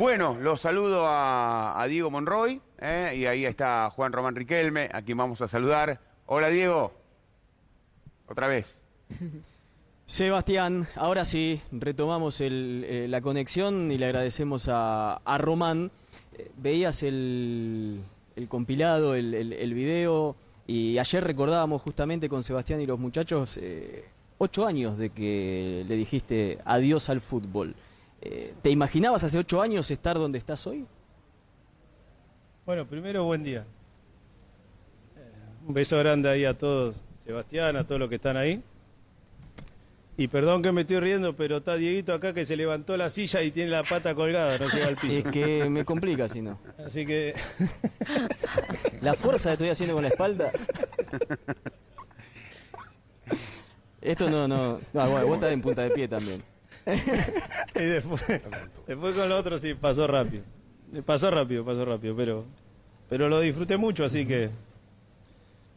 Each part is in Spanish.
Bueno, los saludo a, Diego Monroy ¿eh? y ahí está Juan Román Riquelme, a quien vamos a saludar. Hola Diego. Otra vez. Sebastián, ahora sí, retomamos el, eh, la conexión y le agradecemos a, Román. Eh, veías el, el compilado, el, el- video, y ayer recordábamos justamente con Sebastián y los muchachos ocho años de que le dijiste adiós al fútbol. Eh, ¿Te imaginabas hace ocho años estar donde estás hoy? Bueno, primero buen día. Eh, Un beso grande ahí a todos, Sebastián, a todos los que están ahí. Y perdón que me estoy riendo, pero está Dieguito acá que se levantó la silla y tiene la pata colgada, no llega al Es piso. que me complica si no. Así que La fuerza que estoy haciendo con la espalda. Esto no, no. No, bueno, vos estás en punta de pie también. y después, después con lo otro sí, pasó rápido. Pasó rápido, pasó rápido, pero, pero lo disfruté mucho, así que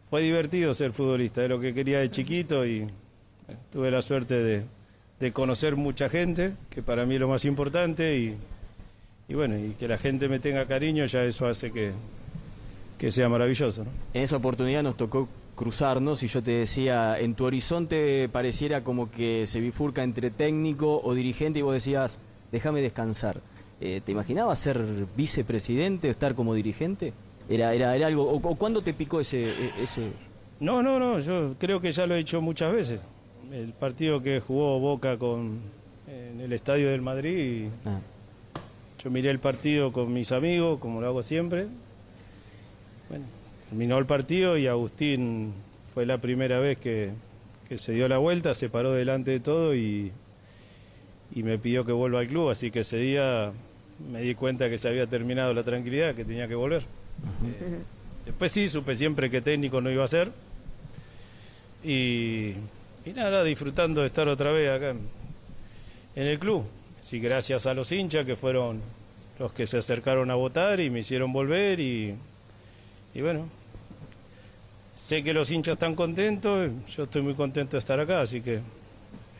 fue divertido ser futbolista, es lo que quería de chiquito y eh, tuve la suerte de, de conocer mucha gente, que para mí es lo más importante, y, y bueno, y que la gente me tenga cariño, ya eso hace que, que sea maravilloso. En esa oportunidad nos tocó cruzarnos y yo te decía, en tu horizonte pareciera como que se bifurca entre técnico o dirigente y vos decías, déjame descansar. Eh, ¿Te imaginabas ser vicepresidente o estar como dirigente? ¿Era, era, era algo? O, o cuándo te picó ese, e- ese...? No, no, no, yo creo que ya lo he hecho muchas veces. El partido que jugó Boca con, en el Estadio del Madrid, y Ah, yo miré el partido con mis amigos, como lo hago siempre. Bueno, terminó el partido y Agustín fue la primera vez que, que se dio la vuelta, se paró delante de todo y, y me pidió que vuelva al club, así que ese día me di cuenta que se había terminado la tranquilidad, que tenía que volver. Eh, después sí, supe siempre que técnico no iba a ser. Y, y nada, disfrutando de estar otra vez acá en, en el club. Sí, gracias a los hinchas que fueron los que se acercaron a votar y me hicieron volver y, y bueno, sé que los hinchas están contentos, yo estoy muy contento de estar acá, así que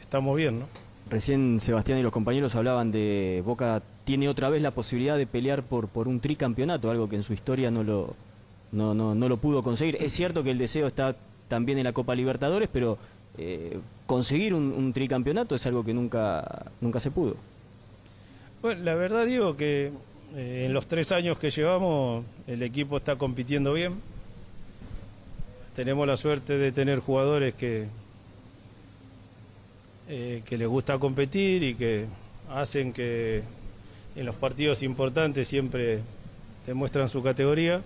estamos bien, ¿no? Recién Sebastián y los compañeros hablaban de Boca tiene otra vez la posibilidad de pelear por, por un tricampeonato, algo que en su historia no lo, no, no, no lo pudo conseguir. Es cierto que el deseo está también en la Copa Libertadores, pero eh, conseguir un, un tricampeonato es algo que nunca, nunca se pudo. Bueno, la verdad digo que eh, en los tres años que llevamos el equipo está compitiendo bien. Tenemos la suerte de tener jugadores que, eh, que les gusta competir y que hacen que en los partidos importantes siempre demuestran su categoría.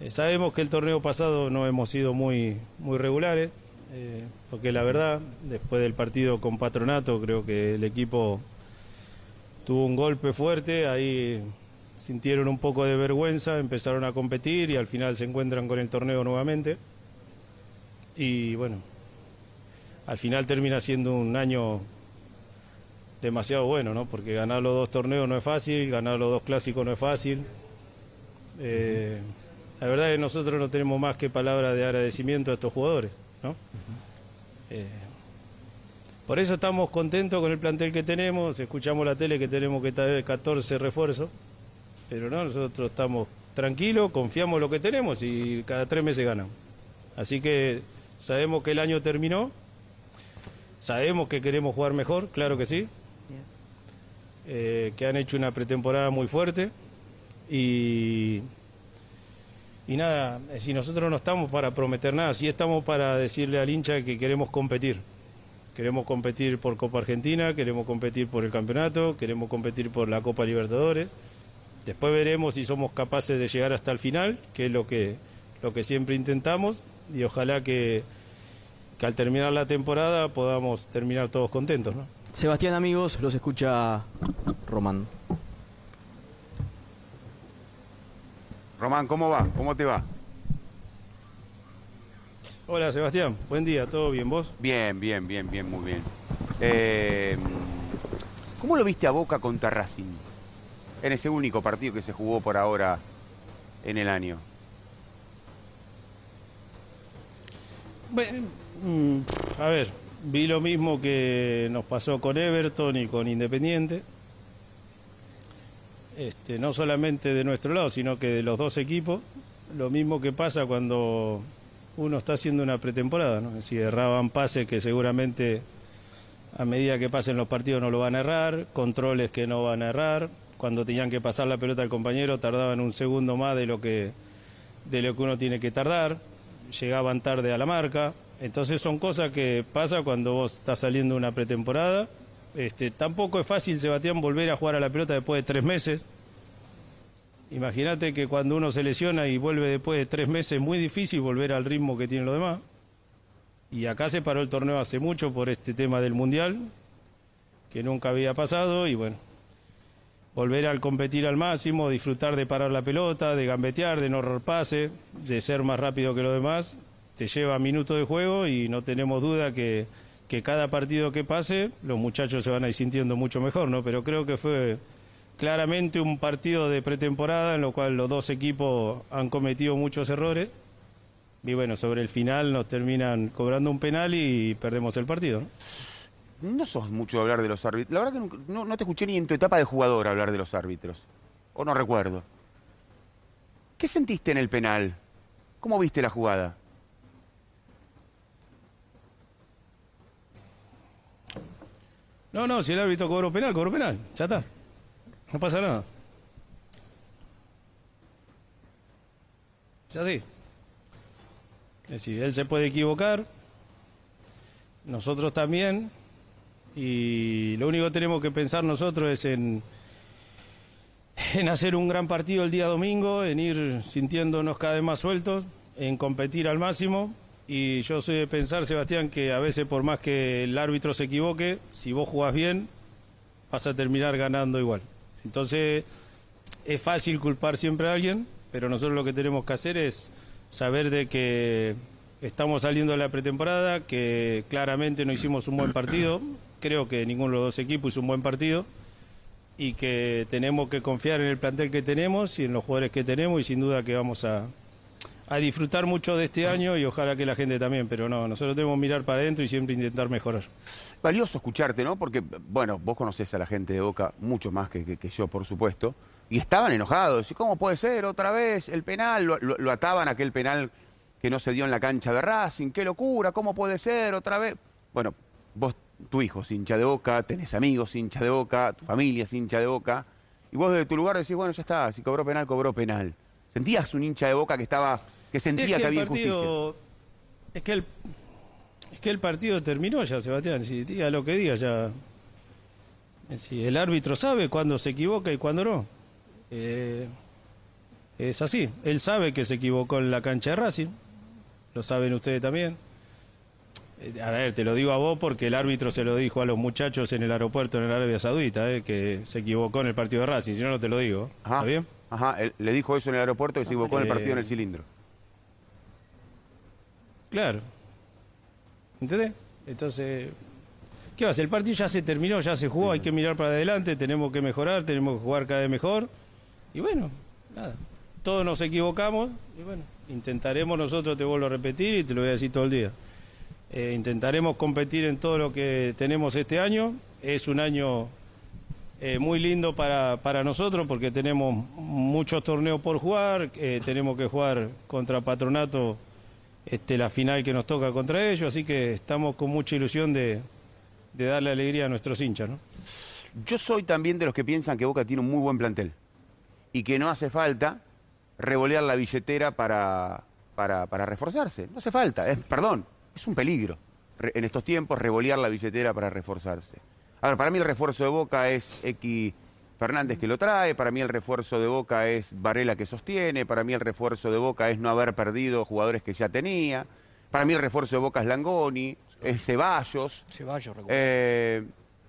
Eh, sabemos que el torneo pasado no hemos sido muy, muy regulares, eh, porque la verdad, después del partido con Patronato, creo que el equipo tuvo un golpe fuerte, ahí sintieron un poco de vergüenza, empezaron a competir y al final se encuentran con el torneo nuevamente. Y bueno, al final termina siendo un año demasiado bueno, ¿no? Porque ganar los dos torneos no es fácil, ganar los dos clásicos no es fácil. Eh, la verdad es que nosotros no tenemos más que palabras de agradecimiento a estos jugadores, ¿no? Eh, por eso estamos contentos con el plantel que tenemos, escuchamos la tele que tenemos que traer 14 refuerzos, pero no, nosotros estamos tranquilos, confiamos en lo que tenemos y cada tres meses ganan. Así que sabemos que el año terminó, sabemos que queremos jugar mejor, claro que sí, eh, que han hecho una pretemporada muy fuerte y, y nada, si nosotros no estamos para prometer nada, sí estamos para decirle al hincha que queremos competir. Queremos competir por Copa Argentina, queremos competir por el campeonato, queremos competir por la Copa Libertadores. Después veremos si somos capaces de llegar hasta el final, que es lo que, lo que siempre intentamos, y ojalá que, que al terminar la temporada podamos terminar todos contentos. ¿no? Sebastián, amigos, los escucha Román. Román, ¿cómo va? ¿Cómo te va? Hola Sebastián, buen día, ¿todo bien vos? Bien, bien, bien, bien, muy bien. Eh, ¿Cómo lo viste a Boca contra Racing? En ese único partido que se jugó por ahora en el año. Bueno, mm, a ver, vi lo mismo que nos pasó con Everton y con Independiente. este, no solamente de nuestro lado, sino que de los dos equipos. Lo mismo que pasa cuando uno está haciendo una pretemporada, ¿no? Si erraban pases que seguramente a medida que pasen los partidos no lo van a errar, controles que no van a errar, cuando tenían que pasar la pelota al compañero tardaban un segundo más de lo que de lo que uno tiene que tardar, llegaban tarde a la marca, entonces son cosas que pasa cuando vos estás saliendo una pretemporada. Este, tampoco es fácil, Sebastián, volver a jugar a la pelota después de tres meses. Imagínate que cuando uno se lesiona y vuelve después de tres meses es muy difícil volver al ritmo que tienen los demás. Y acá se paró el torneo hace mucho por este tema del Mundial, que nunca había pasado y bueno, volver al competir al máximo, disfrutar de parar la pelota, de gambetear, de no errar pase, de ser más rápido que los demás, te lleva minutos de juego y no tenemos duda que, que cada partido que pase los muchachos se van a ir sintiendo mucho mejor, ¿no? Pero creo que fue claramente un partido de pretemporada en lo cual los dos equipos han cometido muchos errores y bueno, sobre el final nos terminan cobrando un penal y perdemos el partido. ¿no? No sos mucho hablar de los árbitros. La verdad que no te escuché ni en tu etapa de jugador hablar de los árbitros. O no recuerdo. ¿Qué sentiste en el penal? ¿Cómo viste la jugada? No, no, si el árbitro cobró penal, cobró penal, ya está. No pasa nada. Es así. Es decir, él se puede equivocar, nosotros también, y lo único que tenemos que pensar nosotros es en, en hacer un gran partido el día domingo, en ir sintiéndonos cada vez más sueltos, en competir al máximo. Y yo soy de pensar, Sebastián, que a veces por más que el árbitro se equivoque, si vos jugás bien, vas a terminar ganando igual. Entonces, es fácil culpar siempre a alguien, pero nosotros lo que tenemos que hacer es saber de que estamos saliendo de la pretemporada, que claramente no hicimos un buen partido, creo que ninguno de los dos equipos hizo un buen partido, y que tenemos que confiar en el plantel que tenemos y en los jugadores que tenemos, y sin duda que vamos a, a disfrutar mucho de este año y ojalá que la gente también, pero no, nosotros tenemos que mirar para adentro y siempre intentar mejorar. Valioso escucharte, ¿no? Porque, bueno, vos conocés a la gente de Boca mucho más que, que- yo, por supuesto. Y estaban enojados. ¿Y cómo puede ser otra vez el penal? Lo, lo- lo ataban aquel penal que no se dio en la cancha de Racing. ¡Qué locura! ¿Cómo puede ser otra vez? Bueno, vos, tu hijo es hincha de Boca, tenés amigos hincha de Boca, tu familia es hincha de Boca. Y vos desde tu lugar decís, bueno, ya está, si cobró penal, cobró penal. ¿Sentías un hincha de Boca que estaba, que sentía es que, que había partido, es que el es que el partido terminó ya, Sebastián. Si diga lo que diga ya. Si el árbitro sabe cuándo se equivoca y cuándo no. Eh, es así. Él sabe que se equivocó en la cancha de Racing. Lo saben ustedes también. Eh, A ver, te lo digo a vos porque el árbitro se lo dijo a los muchachos en el aeropuerto en el Arabia Saudita, eh, que se equivocó en el partido de Racing. Si no, no te lo digo. Ajá, ¿Está bien? Ajá, le dijo eso en el aeropuerto que se equivocó en el Eh, partido en el cilindro. Claro. ¿Entendés? Entonces, ¿qué va a hacer? El partido ya se terminó, ya se jugó, hay que mirar para adelante, tenemos que mejorar, tenemos que jugar cada vez mejor. Y bueno, nada, todos nos equivocamos y bueno, intentaremos nosotros, te vuelvo a repetir y te lo voy a decir todo el día. Eh, intentaremos competir en todo lo que tenemos este año. Es un año eh, muy lindo para, para nosotros porque tenemos muchos torneos por jugar, eh, tenemos que jugar contra Patronato este, la final que nos toca contra ellos, así que estamos con mucha ilusión de, de darle alegría a nuestros hinchas. ¿no? Yo soy también de los que piensan que Boca tiene un muy buen plantel y que no hace falta revolear la billetera para, para, para reforzarse. No hace falta, es, perdón, es un peligro en estos tiempos revolear la billetera para reforzarse. A ver, para mí el refuerzo de Boca es X Fernández que lo trae, para mí el refuerzo de Boca es Varela que sostiene, para mí el refuerzo de Boca es no haber perdido jugadores que ya tenía, para mí el refuerzo de Boca es Langoni, es Ceballos. Ceballos, recuerdo. Eh,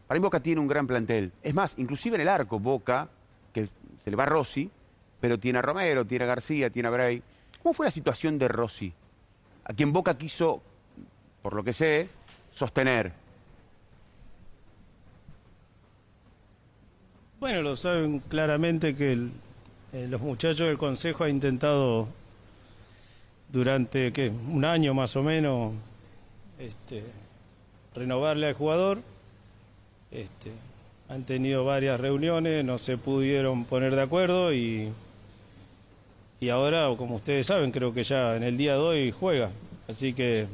para mí Boca tiene un gran plantel. Es más, inclusive en el arco Boca, que se le va a Rossi, pero tiene a Romero, tiene a García, tiene a Bray. ¿Cómo fue la situación de Rossi? A quien Boca quiso, por lo que sé, sostener. Bueno, lo saben claramente que eh, los muchachos del Consejo han intentado durante un año más o menos este, renovarle al jugador. Este, han tenido varias reuniones, no se pudieron poner de acuerdo y ahora, como ustedes saben, creo que ya en el día de hoy juega. Así que,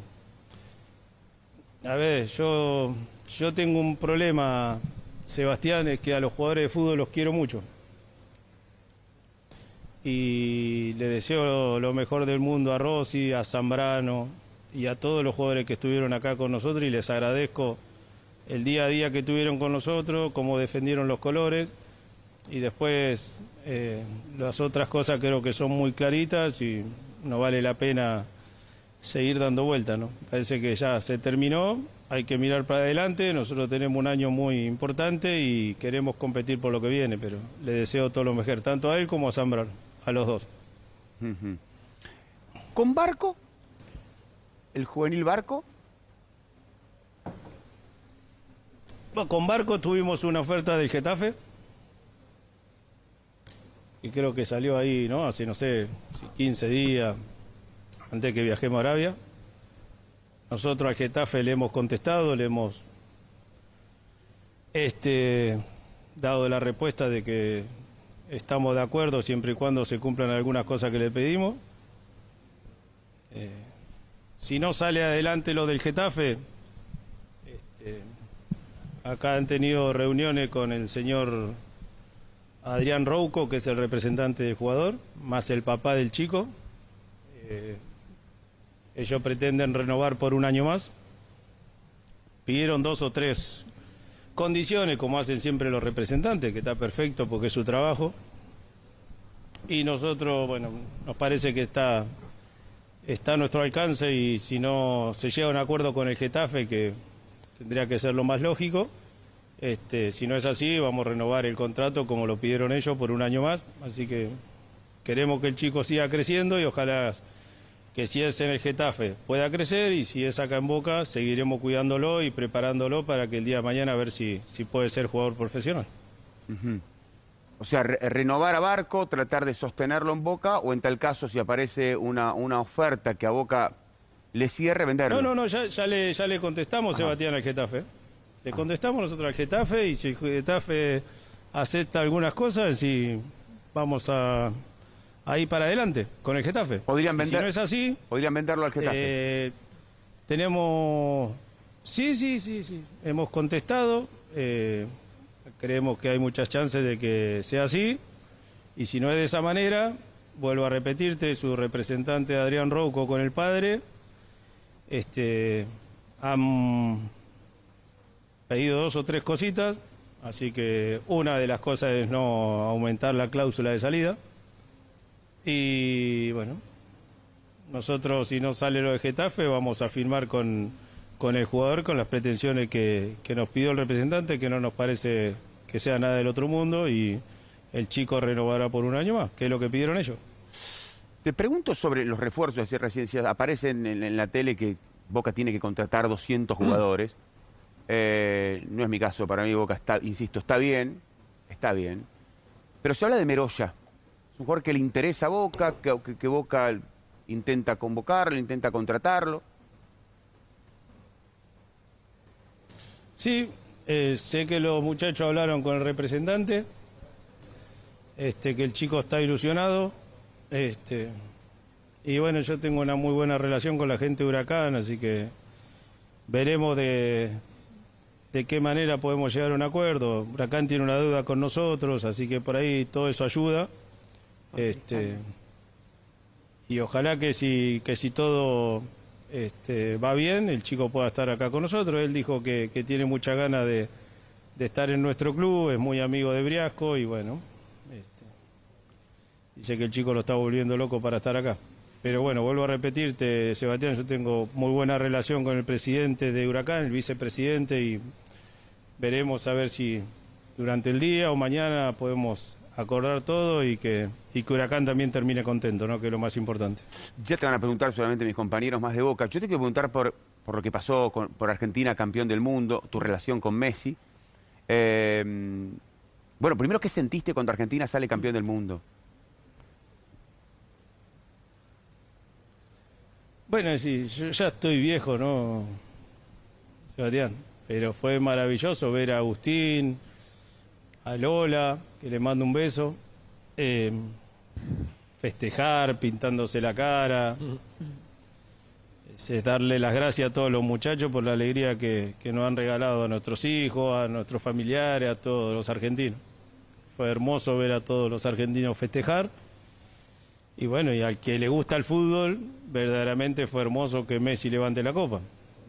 a ver, yo, yo tengo un problema, Sebastián, es que a los jugadores de fútbol los quiero mucho. Y le deseo lo mejor del mundo a Rossi, a Zambrano y a todos los jugadores que estuvieron acá con nosotros y les agradezco el día a día que tuvieron con nosotros, cómo defendieron los colores y después eh, las otras cosas creo que son muy claritas y no vale la pena seguir dando vueltas, ¿no? Parece que ya se terminó, hay que mirar para adelante, nosotros tenemos un año muy importante y queremos competir por lo que viene, pero le deseo todo lo mejor, tanto a él como a Zambrano, a los dos. ¿Con Barco? ¿El juvenil Barco? con Barco tuvimos una oferta del Getafe. Y creo que salió ahí, ¿no? Hace, no sé, 15 días antes que viajemos a Arabia. Nosotros al Getafe le hemos contestado, le hemos este, dado la respuesta de que estamos de acuerdo siempre y cuando se cumplan algunas cosas que le pedimos. Eh, si no sale adelante lo del Getafe, este, Acá han tenido reuniones con el señor Adrián Rouco, que es el representante del jugador, más el papá del chico. Eh, ellos pretenden renovar por un año más. Pidieron dos o tres condiciones, como hacen siempre los representantes, que está perfecto porque es su trabajo. Y nosotros, bueno, nos parece que está, está a nuestro alcance y si no se llega a un acuerdo con el Getafe, que tendría que ser lo más lógico. Este, si no es así, vamos a renovar el contrato como lo pidieron ellos por un año más. Así que queremos que el chico siga creciendo y ojalá que si es en el Getafe pueda crecer y si es acá en Boca seguiremos cuidándolo y preparándolo para que el día de mañana a ver si, si puede ser jugador profesional. O sea, renovar a Barco, tratar de sostenerlo en Boca o en tal caso si aparece una, una oferta que a Boca le cierre venderlo. No, no, no, ya, le, ya le contestamos, Sebastián, al Getafe. Le contestamos nosotros al Getafe y si el Getafe acepta algunas cosas, y vamos a, ir para adelante con el Getafe. ¿Podrían vender, si no es así... ¿Podrían venderlo al Getafe? Eh, tenemos... Sí, sí, sí, sí. Hemos contestado. Eh, creemos que hay muchas chances de que sea así. Y si no es de esa manera, vuelvo a repetirte, su representante Adrián Rouco con el padre este, han pedido dos o tres cositas, así que una de las cosas es no aumentar la cláusula de salida. Y bueno, nosotros si no sale lo de Getafe vamos a firmar con, con el jugador con las pretensiones que, que nos pidió el representante, que no nos parece que sea nada del otro mundo y el chico renovará por un año más, que es lo que pidieron ellos. Te pregunto sobre los refuerzos, de recién aparecen en, en, la tele que Boca tiene que contratar 200 jugadores. Eh, no es mi caso, para mí Boca está, insisto, está bien, está bien. Pero se habla de Meroya. Un jugador que le interesa Boca, que, Boca intenta convocarlo, intenta contratarlo. Sí, eh, sé que los muchachos hablaron con el representante, este, que el chico está ilusionado. Este, y bueno, yo tengo una muy buena relación con la gente de Huracán, así que veremos de, de qué manera podemos llegar a un acuerdo. Huracán tiene una deuda con nosotros, así que por ahí todo eso ayuda. Este, y ojalá que si, que si todo este, va bien, el chico pueda estar acá con nosotros. Él dijo que, tiene mucha ganas de, estar en nuestro club, es muy amigo de Briasco y bueno, este, dice que el chico lo está volviendo loco para estar acá. Pero bueno, vuelvo a repetirte, Sebastián, yo tengo muy buena relación con el presidente de Huracán, el vicepresidente, y veremos a ver si durante el día o mañana podemos acordar todo y que, y que Huracán también termine contento, ¿no? que es lo más importante. Ya te van a preguntar solamente mis compañeros más de Boca. Yo te quiero preguntar por, por lo que pasó con, por Argentina, campeón del mundo, tu relación con Messi. Eh, bueno, primero, ¿qué sentiste cuando Argentina sale campeón del mundo? Bueno, sí, yo ya estoy viejo, ¿no? Sebastián. Pero fue maravilloso ver a Agustín, a Lola, que le mando un beso, eh, festejar, pintándose la cara, darle las gracias a todos los muchachos por la alegría que, que nos han regalado a nuestros hijos, a nuestros familiares, a todos los argentinos. Fue hermoso ver a todos los argentinos festejar. Y bueno, y al que le gusta el fútbol, verdaderamente fue hermoso que Messi levante la copa.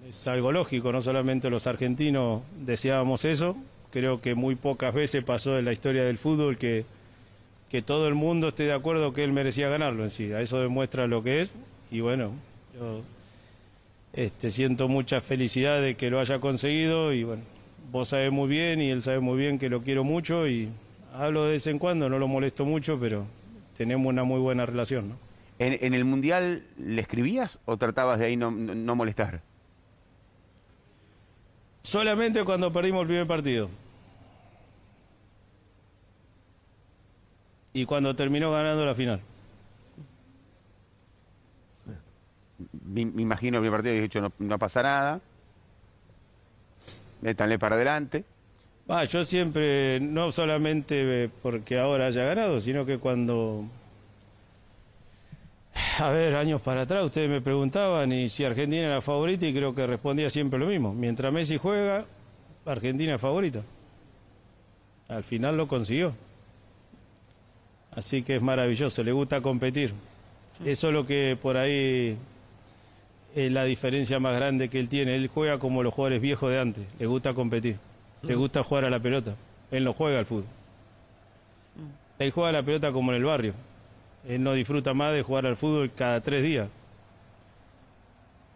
Es algo lógico, no solamente los argentinos deseábamos eso, creo que muy pocas veces pasó en la historia del fútbol que, que todo el mundo esté de acuerdo que él merecía ganarlo en sí. A eso demuestra lo que es. Y bueno, yo este, siento mucha felicidad de que lo haya conseguido y bueno, vos sabés muy bien y él sabe muy bien que lo quiero mucho y hablo de vez en cuando, no lo molesto mucho, pero tenemos una muy buena relación. ¿no? ¿En, el Mundial le escribías o tratabas de ahí no- no molestar? Solamente cuando perdimos el primer partido. Y cuando terminó ganando la final. Me, me imagino el primer partido dicho, no, no pasa nada. Métanle para adelante. Va, yo siempre, no solamente eh, porque ahora haya ganado, sino que cuando... A ver, años para atrás ustedes me preguntaban y si Argentina era favorita y creo que respondía siempre lo mismo. Mientras Messi juega, Argentina es favorita. Al final lo consiguió. Así que es maravilloso, le gusta competir. Eso es lo que por ahí es la diferencia más grande que él tiene. Él juega como los jugadores viejos de antes, le gusta competir, le gusta jugar a la pelota. Él no juega al fútbol. Él juega a la pelota como en el barrio. Él no disfruta más de jugar al fútbol cada tres días.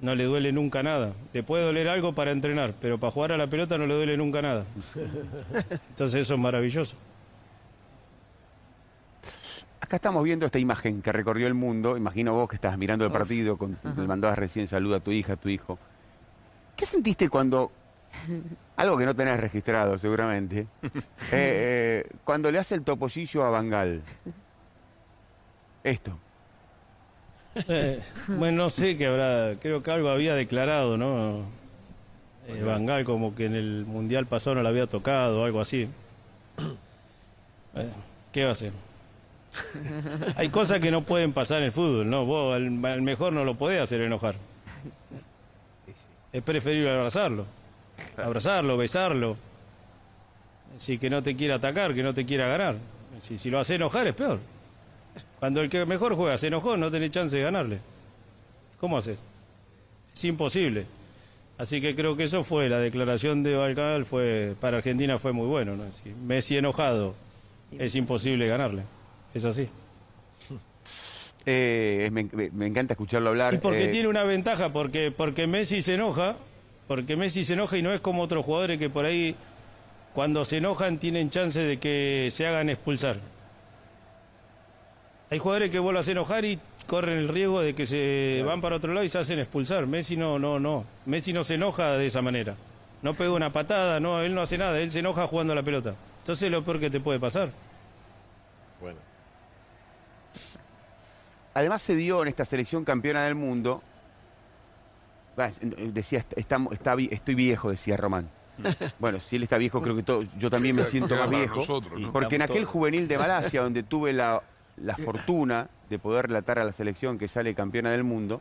No le duele nunca nada. Le puede doler algo para entrenar, pero para jugar a la pelota no le duele nunca nada. Entonces eso es maravilloso. Acá estamos viendo esta imagen que recorrió el mundo. Imagino vos que estabas mirando el partido, con, le mandabas recién saludo a tu hija, a tu hijo. ¿Qué sentiste cuando, algo que no tenés registrado seguramente, eh, eh, cuando le hace el topollillo a Bangal? Esto. Eh, bueno, no sé qué habrá, creo que algo había declarado, ¿no? Eh, Bangal como que en el Mundial pasado no le había tocado o algo así. Eh, ¿Qué va a hacer? Hay cosas que no pueden pasar en el fútbol, ¿no? Vos al, al mejor no lo podés hacer enojar. Es preferible abrazarlo. Abrazarlo, besarlo. Si que no te quiera atacar, que no te quiera ganar. Si, si lo hace enojar es peor. Cuando el que mejor juega se enojó, no tenés chance de ganarle. ¿Cómo haces? Es imposible. Así que creo que eso fue, la declaración de Valcal fue, para Argentina fue muy bueno. ¿no? Si Messi enojado, es imposible ganarle. Es así. Eh, me, me- me encanta escucharlo hablar. Y porque eh, tiene una ventaja, porque, porque Messi se enoja, porque Messi se enoja y no es como otros jugadores que por ahí, cuando se enojan, tienen chance de que se hagan expulsar. Hay jugadores que vuelven a hacer enojar y corren el riesgo de que se van para otro lado y se hacen expulsar. Messi no, no, no. Messi no se enoja de esa manera. No pega una patada, no, él no hace nada, él se enoja jugando a la pelota. Entonces es lo peor que te puede pasar. Bueno. Además se dio en esta selección campeona del mundo, ah, decía, está- está estoy viejo, decía Román. Bueno, si él está viejo, creo que todo, yo también me siento más viejo. nosotros, ¿no? Porque en aquel juvenil de Malasia, donde tuve la, la fortuna de poder relatar a la selección que sale campeona del mundo,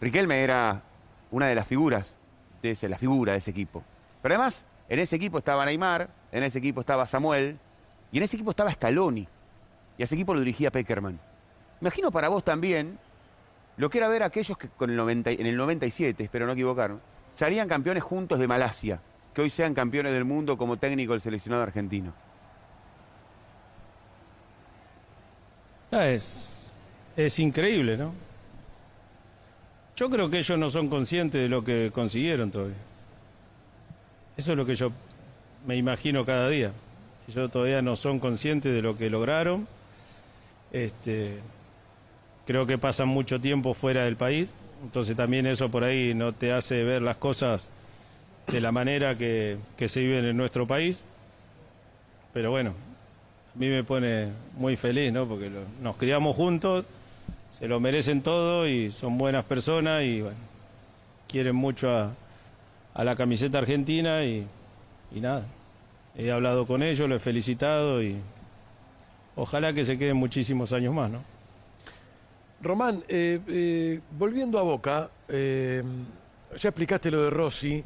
Riquelme era una de las figuras, de ese, la figura de ese equipo. Pero además, en ese equipo estaba Neymar, en ese equipo estaba Samuel, y en ese equipo estaba Scaloni. Y a ese equipo lo dirigía Peckerman. Imagino para vos también lo que era ver a aquellos que con el 90 y- en el 97, espero no equivocarme, salían campeones juntos de Malasia, que hoy sean campeones del mundo como técnico del seleccionado argentino. Es, es increíble, ¿no? Yo creo que ellos no son conscientes de lo que consiguieron todavía. Eso es lo que yo me imagino cada día. Ellos todavía no son conscientes de lo que lograron. Este, creo que pasan mucho tiempo fuera del país, entonces también eso por ahí no te hace ver las cosas de la manera que, que se viven en nuestro país. Pero bueno, mí me pone muy feliz, ¿no? Porque nos criamos juntos, se lo merecen todo y son buenas personas y bueno, quieren mucho a, a la camiseta argentina y, y nada. He hablado con ellos, lo he felicitado y ojalá que se queden muchísimos años más, ¿no? Román, eh, eh, volviendo a Boca, eh, ya explicaste lo de Rossi.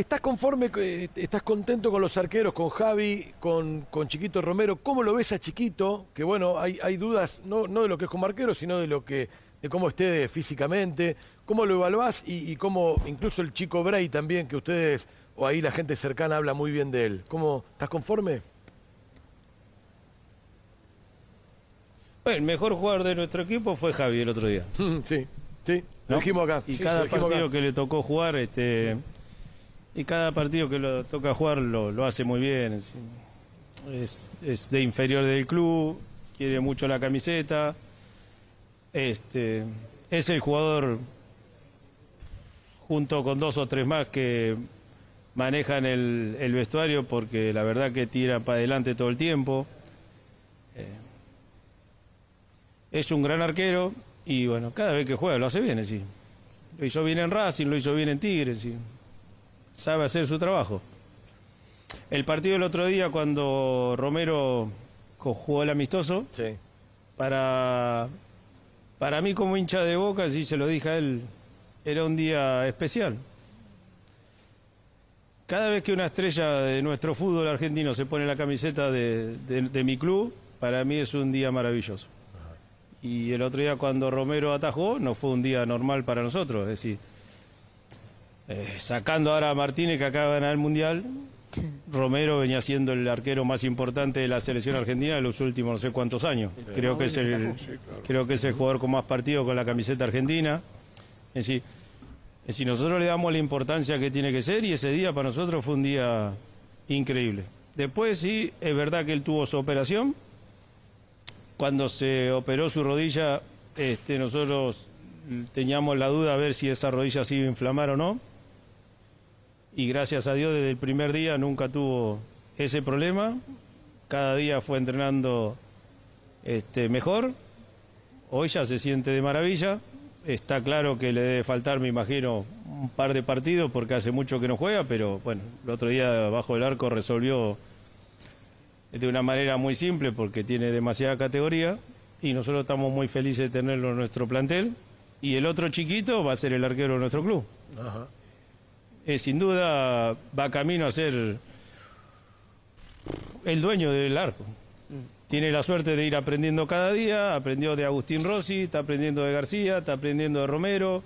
¿Estás conforme, eh, estás contento con los arqueros, con Javi, con, con Chiquito Romero? ¿Cómo lo ves a Chiquito? Que bueno, hay, hay dudas no, no de lo que es como arquero, sino de lo que, de cómo esté físicamente. ¿Cómo lo evaluás? Y, y cómo, incluso el chico Bray también, que ustedes, o ahí la gente cercana habla muy bien de él. ¿Cómo, estás conforme? Bueno, el mejor jugador de nuestro equipo fue Javi el otro día. sí, sí, lo ¿no? dijimos acá. Y Sí, cada partido acá. que le tocó jugar, este, y cada partido que lo toca jugar lo, lo hace muy bien. Es, de inferior del club, quiere mucho la camiseta. Este, es el jugador junto con dos o tres más que manejan el, vestuario porque la verdad que tiran para adelante todo el tiempo. Eh, es un gran arquero y bueno, cada vez que juega lo hace bien, sí. Lo hizo bien en Racing, lo hizo bien en Tigres, sí. Sabe hacer su trabajo. El partido del otro día cuando Romero jugó el amistoso, Sí. para, para mí como hincha de Boca, sí se lo dije a él, era un día especial. Cada vez que una estrella de nuestro fútbol argentino se pone la camiseta de, de- de mi club, para mí es un día maravilloso. Y el otro día cuando Romero atajó, no fue un día normal para nosotros, es decir, eh, sacando ahora a Martínez que acaba de ganar el Mundial, Romero venía siendo el arquero más importante de la selección argentina en los últimos no sé cuántos años. Creo que es el, creo que es el jugador con más partidos con la camiseta argentina. Es decir, es decir, nosotros le damos la importancia que tiene que ser y ese día para nosotros fue un día increíble. Después sí, es verdad que él tuvo su operación. Cuando se operó su rodilla, este, nosotros teníamos la duda a ver si esa rodilla se iba a inflamar o no y gracias a Dios desde el primer día nunca tuvo ese problema. Cada día fue entrenando este, mejor. Hoy ya se siente de maravilla. Está claro que le debe faltar, me imagino, un par de partidos porque hace mucho que no juega, pero bueno, el otro día bajo el arco resolvió de una manera muy simple porque tiene demasiada categoría y nosotros estamos muy felices de tenerlo en nuestro plantel. Y el otro chiquito va a ser el arquero de nuestro club. Ajá. Eh, sin duda va camino a ser el dueño del arco. Tiene la suerte de ir aprendiendo cada día, aprendió de Agustín Rossi, está aprendiendo de García, está aprendiendo de Romero,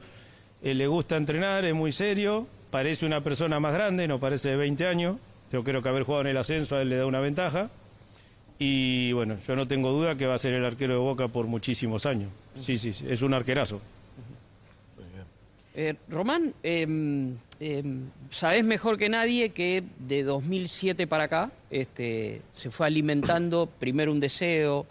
eh, le gusta entrenar, es muy serio, parece una persona más grande, no parece de 20 años, yo creo que haber jugado en el ascenso a él le da una ventaja. Y bueno, yo no tengo duda que va a ser el arquero de Boca por muchísimos años. Sí, sí, sí, es un arquerazo. Eh, Román, eh, eh, sabés mejor que nadie que de 2007 para acá este, se fue alimentando primero un deseo,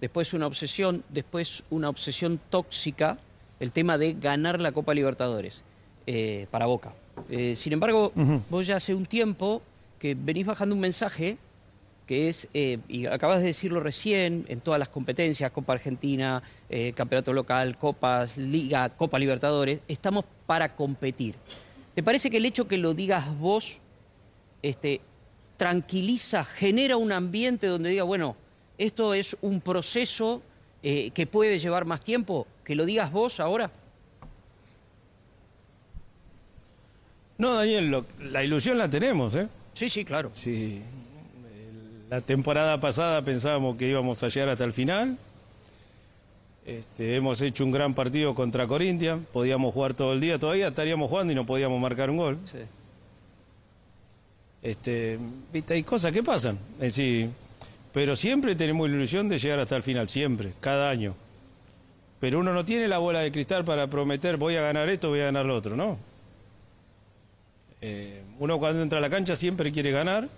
después una obsesión, después una obsesión tóxica, el tema de ganar la Copa Libertadores eh, para Boca. Eh, sin embargo, vos ya hace un tiempo que venís bajando un mensaje que es, eh, y acabas de decirlo recién, en todas las competencias, Copa Argentina, eh, Campeonato Local, Copas, Liga, Copa Libertadores, estamos para competir. ¿Te parece que el hecho que lo digas vos este, tranquiliza, genera un ambiente donde diga, bueno, esto es un proceso eh, que puede llevar más tiempo? ¿Que lo digas vos ahora? No, Daniel, lo- la ilusión la tenemos, ¿eh? Sí, sí, claro. Sí, la temporada pasada pensábamos que íbamos a llegar hasta el final. Este, hemos hecho un gran partido contra Corinthians, podíamos jugar todo el día, todavía estaríamos jugando y no podíamos marcar un gol. Sí. Este, viste, hay cosas que pasan, es decir, pero siempre tenemos la ilusión de llegar hasta el final, siempre, cada año. Pero uno no tiene la bola de cristal para prometer voy a ganar esto, voy a ganar lo otro, ¿no? Eh, uno cuando entra a la cancha siempre quiere ganar.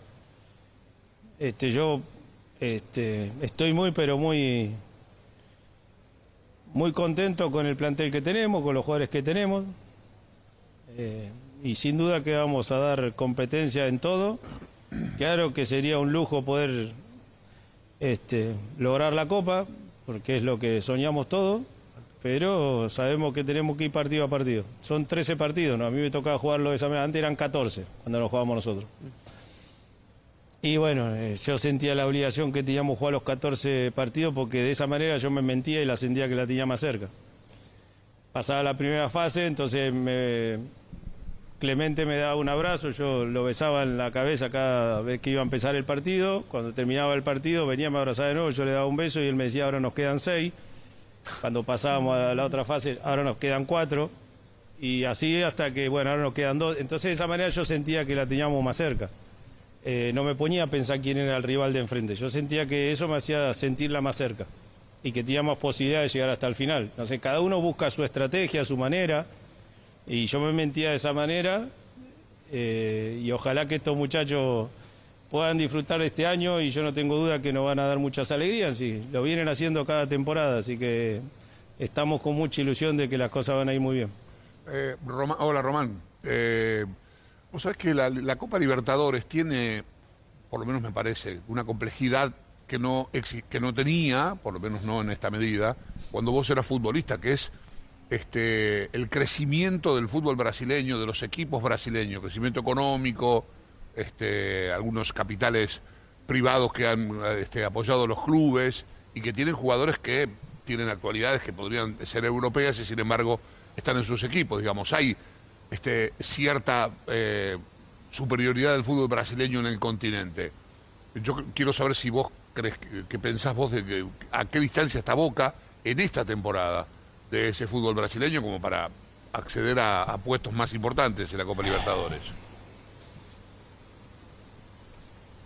Este, yo este, estoy muy, pero muy, muy contento con el plantel que tenemos, con los jugadores que tenemos. Eh, y sin duda que vamos a dar competencia en todo. Claro que sería un lujo poder este, lograr la copa, porque es lo que soñamos todos, pero sabemos que tenemos que ir partido a partido. Son 13 partidos. A mí me tocaba jugarlo de esa manera, antes eran 14 cuando lo jugábamos nosotros. Y bueno, eh, yo sentía la obligación que teníamos jugar los 14 partidos porque de esa manera yo me mentía y la sentía que la tenía más cerca. Pasaba la primera fase, entonces me, Clemente me daba un abrazo, yo lo besaba en la cabeza cada vez que iba a empezar el partido. Cuando terminaba el partido venía, me abrazaba de nuevo, yo le daba un beso y él me decía, ahora nos quedan seis. Cuando pasábamos a la otra fase, ahora nos quedan cuatro. Y así hasta que, bueno, ahora nos quedan dos. Entonces de esa manera yo sentía que la teníamos más cerca. Eh, no me ponía a pensar quién era el rival de enfrente. Yo sentía que eso me hacía sentirla más cerca y que teníamos posibilidad de llegar hasta el final. No sé, cada uno busca su estrategia, su manera. Y yo me mentía de esa manera eh, y ojalá que estos muchachos puedan disfrutar este año y yo no tengo duda que nos van a dar muchas alegrías, y lo vienen haciendo cada temporada, así que estamos con mucha ilusión de que las cosas van a ir muy bien. Eh, hola Román, vos sabés que la, Copa Libertadores tiene, por lo menos me parece, una complejidad que no, que no tenía, por lo menos no en esta medida, cuando vos eras futbolista, que es este, el crecimiento del fútbol brasileño, de los equipos brasileños, crecimiento económico, este, algunos capitales privados que han este, apoyado los clubes y que tienen jugadores que tienen actualidades que podrían ser europeas y sin embargo están en sus equipos. Digamos, hay este, cierta eh, superioridad del fútbol brasileño en el continente. Yo quiero saber si vos crees que, pensás vos de que, a qué distancia está Boca en esta temporada de ese fútbol brasileño como para acceder a, a puestos más importantes en la Copa Libertadores.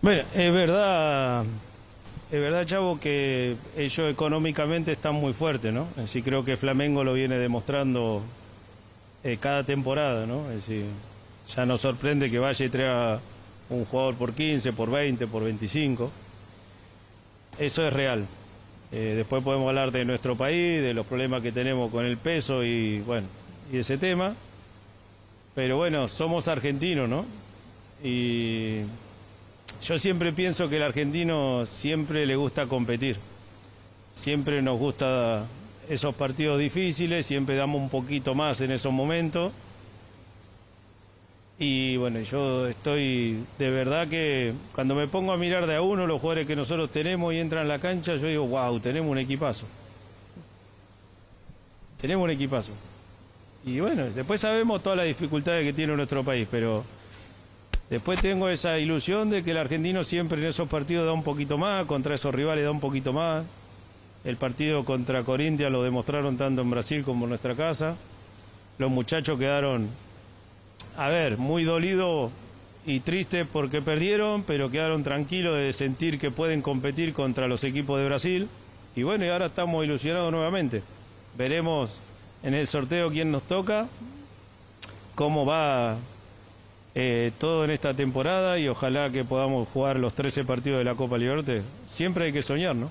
Bueno, es verdad, es verdad, Chavo, que ellos económicamente están muy fuertes, ¿no? Así creo que Flamengo lo viene demostrando eh, cada temporada, ¿no? Es decir, ya nos sorprende que vaya y traiga un jugador por 15, por 20, por 25. Eso es real. Eh, después podemos hablar de nuestro país, de los problemas que tenemos con el peso y, bueno, y ese tema. Pero bueno, somos argentinos, ¿no? Y yo siempre pienso que el argentino siempre le gusta competir. Siempre nos gusta esos partidos difíciles, siempre damos un poquito más en esos momentos. Y bueno, yo estoy de verdad que cuando me pongo a mirar de a uno los jugadores que nosotros tenemos y entran a la cancha, yo digo, wow, tenemos un equipazo. Tenemos un equipazo. Y bueno, después sabemos todas las dificultades que tiene nuestro país, pero Después tengo esa ilusión de que el argentino siempre en esos partidos da un poquito más, contra esos rivales da un poquito más. El partido contra Corinthians lo demostraron tanto en Brasil como en nuestra casa. Los muchachos quedaron, a ver, muy dolidos y tristes porque perdieron, pero quedaron tranquilos de sentir que pueden competir contra los equipos de Brasil. Y bueno, y ahora estamos ilusionados nuevamente. Veremos en el sorteo quién nos toca, cómo va eh, todo en esta temporada y ojalá que podamos jugar los 13 partidos de la Copa Libertadores. Siempre hay que soñar, ¿no?